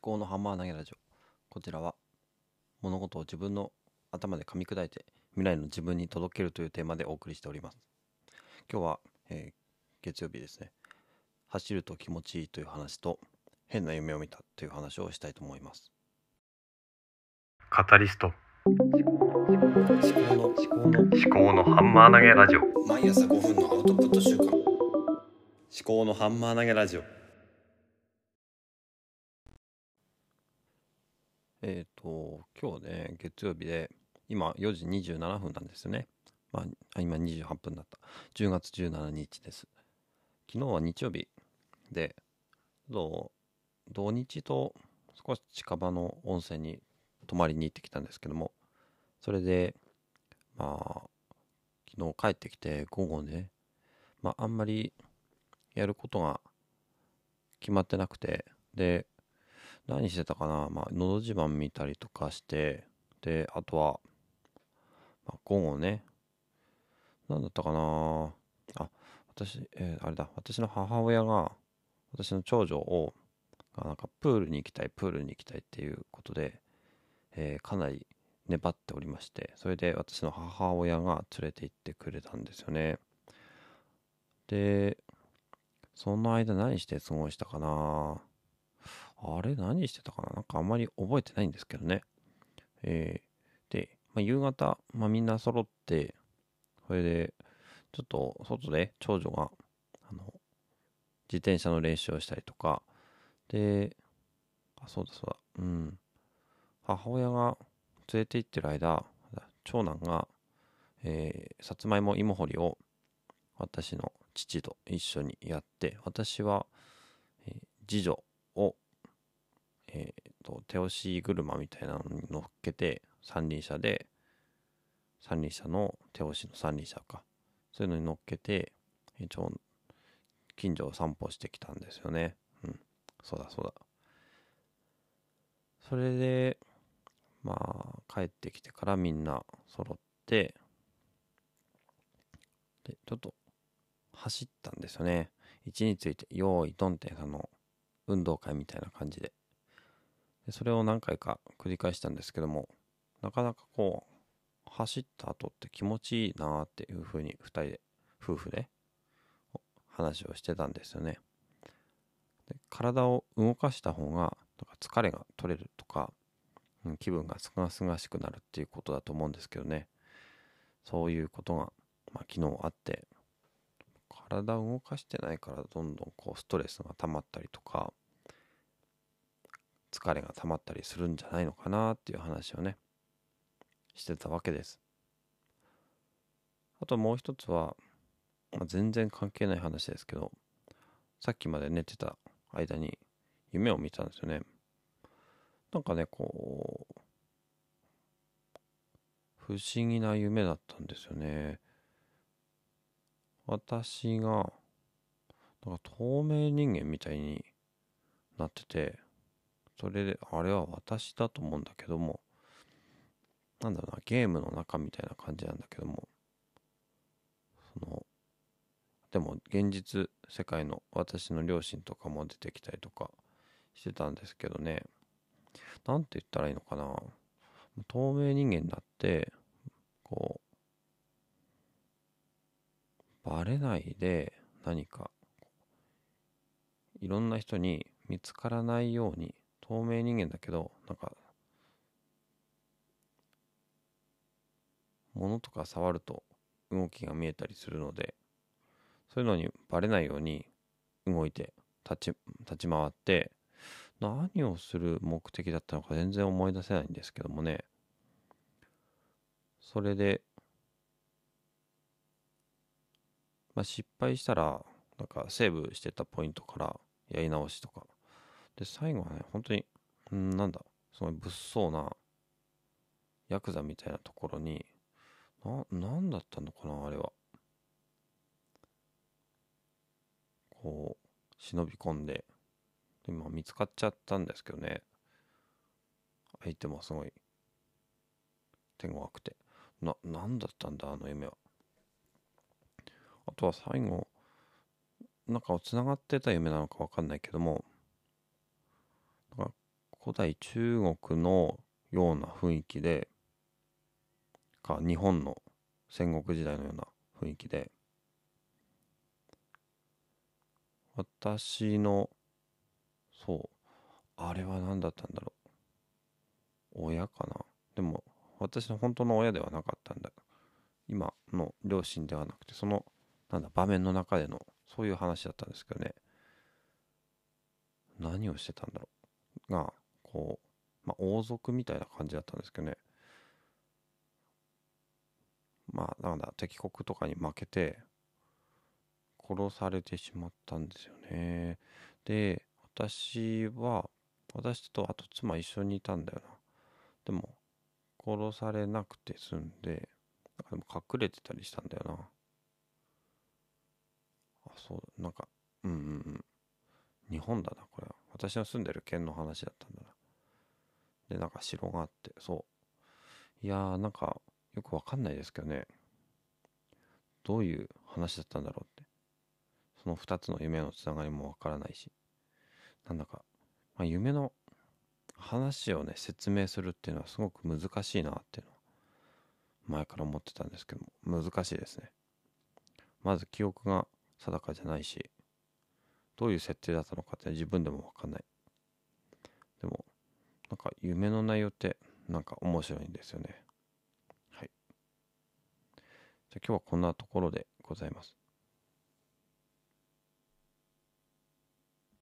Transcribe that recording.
考のハンマー投げラジオ。こちらは物事を自分の頭で噛み砕いて未来の自分に届けるというテーマでお送りしております。今日は、えー月曜日ですね。走ると気持ちいいという話と変な夢を見たという話をしたいと思います。カタリスト。思考の思考の思考のハンマー投げラジオ。毎朝5分のアウトプット週間。思考のハンマー投げラジオえっ、と今日ね月曜日で今4時27分なんですよね。ま今28分だった。10月17日です。昨日は日曜日でどう土日と少し近場の温泉に泊まりに行ってきたんですけどもそれでまあ昨日帰ってきて午後ねまああんまりやることが決まってなくてで何してたかな？まあのど自慢見たりとかしてであとは、まあ、午後ね何だったかな？あ私、えーあれだ。私の母親が私の長女をなんかプールに行きたいプールに行きたいっていうことで、えーかなり粘っておりましてそれで私の母親が連れて行ってくれたんですよね。でその間何して過ごしたかな？あれ何してたかな？なんかあんまり覚えてないんですけどね。えーで、まあ、夕方、まあ、みんな揃ってそれでちょっと外で長女があの自転車の練習をしたりとかであそうだそうだうん。母親が連れて行ってる間長男が、えーさつまいも芋掘りを私の父と一緒にやって私は、えー次女えーと手押し車みたいなのに乗っけて三輪車で三輪車の手押しの三輪車か。そういうのに乗っけて一応近所を散歩してきたんですよね。うん。そうだそうだ。それでまあ帰ってきてからみんな揃ってでちょっと走ったんですよね。位置について用意ドンってあの運動会みたいな感じで。でそれを何回か繰り返したんですけどもなかなかこう走った後って気持ちいいなっていうふうに2人で夫婦で話をしてたんですよね。で体を動かした方がなんか疲れが取れるとか気分がすがすがしくなるっていうことだと思うんですけどね。そういうことが、まあ、昨日あって体を動かしてないからどんどんこうストレスが溜まったりとか疲れが溜まったりするんじゃないのかなっていう話をねしてたわけです。あともう一つは、まあ、全然関係ない話ですけどさっきまで寝てた間に夢を見たんですよね。なんかねこう不思議な夢だったんですよね。私がなんか透明人間みたいになっててそれであれは私だと思うんだけどもなんだろうなゲームの中みたいな感じなんだけどもそのでも現実世界の私の両親とかも出てきたりとかしてたんですけどね。なんて言ったらいいのかな。透明人間になってこうバレないで何かいろんな人に見つからないように透明人間だけどなんか物とか触ると動きが見えたりするのでそういうのにバレないように動いて立ち立ち回って何をする目的だったのか全然思い出せないんですけどもね。それで、まあ、失敗したらなんかセーブしてたポイントからやり直しとかで最後はね本当にんなんだその物騒なヤクザみたいなところにな何だったのかなあれは。こう忍び込んでで、まあ、見つかっちゃったんですけどね。相手もすごい手強くて。な何だったんだあの夢は。あとは最後なんかつながってた夢なのか分かんないけども古代中国のような雰囲気でか日本の戦国時代のような雰囲気で私のそうあれは何だったんだろう。親かな。でも私の本当の親ではなかったんだ。今の両親ではなくてそのなんだ場面の中でのそういう話だったんですけどね。何をしてたんだろう。がこう、まあ、王族みたいな感じだったんですけどね。まあなんだ敵国とかに負けて殺されてしまったんですよね。で私は私とあと妻一緒にいたんだよな。でも殺されなくて済んででも隠れてたりしたんだよな。あそうなんかうんうんうん。日本だなこれは。私の住んでる県の話だったんだな。でなんか城があってそう。いやーなんかよくわかんないですけどね。どういう話だったんだろうって。その2つの夢のつながりもわからないし。なんだか、まあ、夢の話をね説明するっていうのはすごく難しいなっていうのは前から思ってたんですけども難しいですね。まず記憶が定かじゃないしどういう設定だったのかって自分でも分かんない。か夢の内容ってなんか面白いんですよね。はい。じゃあ今日はこんなところでございます。